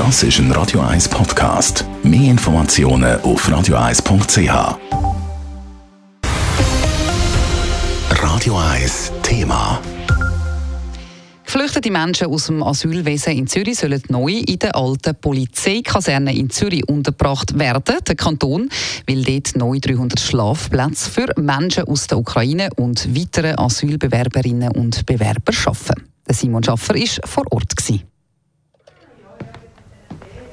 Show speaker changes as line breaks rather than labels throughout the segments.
Das ist ein Radio 1 Podcast. Mehr Informationen auf radio1.ch. Radio 1 Thema.
Geflüchtete Menschen aus dem Asylwesen in Zürich sollen neu in der alten Polizeikaserne in Zürich untergebracht werden. Der Kanton will dort neu 300 Schlafplätze für Menschen aus der Ukraine und weitere Asylbewerberinnen und Bewerber schaffen. Simon Schaffer war vor Ort. Gewesen.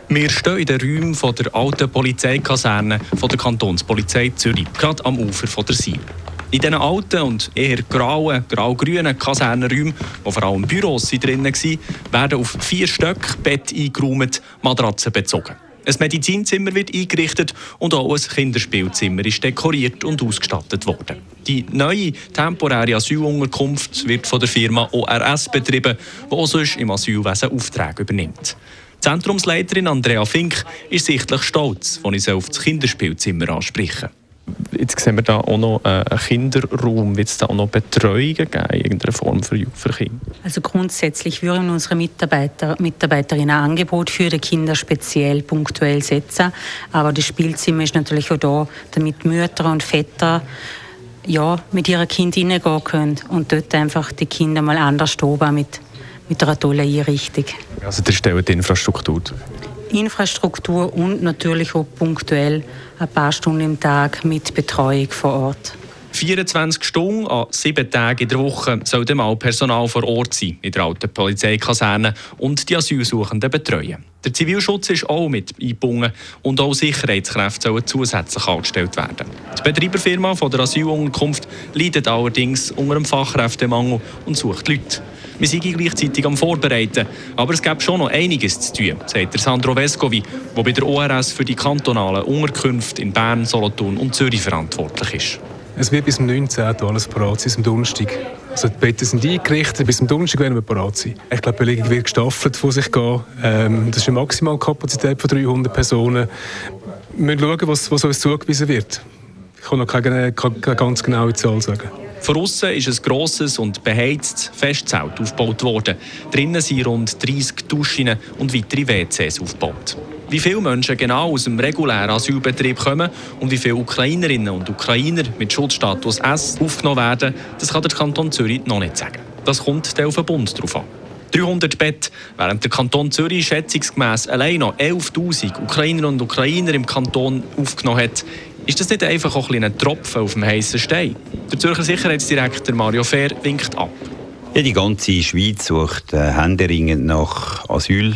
Wir stehen in den Räumen der alten Polizeikaserne der Kantonspolizei Zürich, gerade am Ufer der Sil. In diesen alten und eher grauen, grau-grünen Kasernenräumen, wo vor allem Büros drin waren, werden auf vier Stück Bett eingeräumt, Matratzen bezogen. Ein Medizinzimmer wird eingerichtet und auch ein Kinderspielzimmer ist dekoriert und ausgestattet worden. Die neue temporäre Asylunterkunft wird von der Firma ORS betrieben, die auch sonst im Asylwesen Aufträge übernimmt. Zentrumsleiterin Andrea Fink ist sichtlich stolz, als ich sie auf das Kinderspielzimmer anspreche.
Jetzt sehen wir da auch noch äh, einen Kinderraum. Wird es da auch noch Betreuungen geben, in irgendeiner Form für, für Kinder?
Also grundsätzlich würden unsere Mitarbeiter, Mitarbeiterinnen ein Angebot für die Kinder speziell punktuell setzen. Aber das Spielzimmer ist natürlich auch da, damit Mütter und Väter ja, mit ihren Kindern hineingehen können und dort einfach die Kinder mal anders oben mit, mit einer tollen Einrichtung.
Also der stellt die Infrastruktur
Infrastruktur und natürlich auch punktuell ein paar Stunden im Tag mit Betreuung vor Ort.
24 Stunden an sieben Tagen in der Woche soll mal Personal vor Ort sein in der alten Polizeikaserne und die Asylsuchenden betreuen. Der Zivilschutz ist auch mit eingebunden und auch Sicherheitskräfte sollen zusätzlich angestellt werden. Die Betreiberfirma von der Asylunterkunft leidet allerdings unter einem Fachkräftemangel und sucht Leute. Wir sind gleichzeitig am Vorbereiten, aber es gibt schon noch einiges zu tun, sagt Sandro Vescovi, der bei der ORS für die kantonalen Unterkünfte in Bern, Solothurn und Zürich verantwortlich ist.
Es wird bis zum 19. alles parat sein, bis zum Donnerstag. Also die Betten sind eingerichtet, bis zum Donnerstag werden wir parat sein. Ich glaube, die Belegung wird gestaffelt vor sich gehen. Ähm, das ist eine Maximalkapazität von 300 Personen. Wir müssen schauen, was, was uns zugewiesen wird. Ich kann noch keine, keine ganz genaue Zahl sagen.
Von außen ist ein grosses und beheiztes Festzelt aufgebaut worden. Drinnen sind rund 30 Duschen und weitere WCs aufgebaut. Wie viele Menschen genau aus dem regulären Asylbetrieb kommen und wie viele Ukrainerinnen und Ukrainer mit Schutzstatus S aufgenommen werden, das kann der Kanton Zürich noch nicht sagen. Das kommt auf den Bund drauf an. 300 Bett, während der Kanton Zürich schätzungsgemäß allein noch 11.000 Ukrainer und Ukrainer im Kanton aufgenommen hat, ist das nicht einfach auch ein, Tropfen auf dem heißen Stein? Der Zürcher Sicherheitsdirektor Mario Fehr winkt ab.
Ja, die ganze Schweiz sucht äh, händeringend nach Asyl.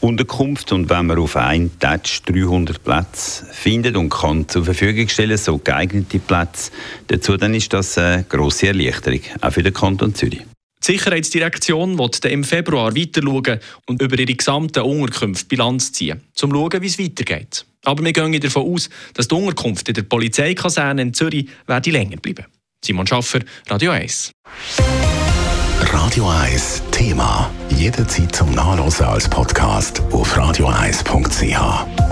Unterkunft und wenn man auf einen Touch 300 Plätze findet und kann zur Verfügung stellen, so geeignete Plätze dazu, dann ist das eine grosse Erleichterung, auch für den Kanton Zürich.
Die Sicherheitsdirektion wird im Februar weiter und über ihre gesamte Unterkunft Bilanz ziehen, um zu schauen, wie es weitergeht. Aber wir gehen davon aus, dass die Unterkunft in der Polizeikaserne in Zürich länger bleiben. Simon Schaffer, Radio 1.
Radio 1 Thema. Jederzeit zum Nachlesen als Podcast auf radio1.ch.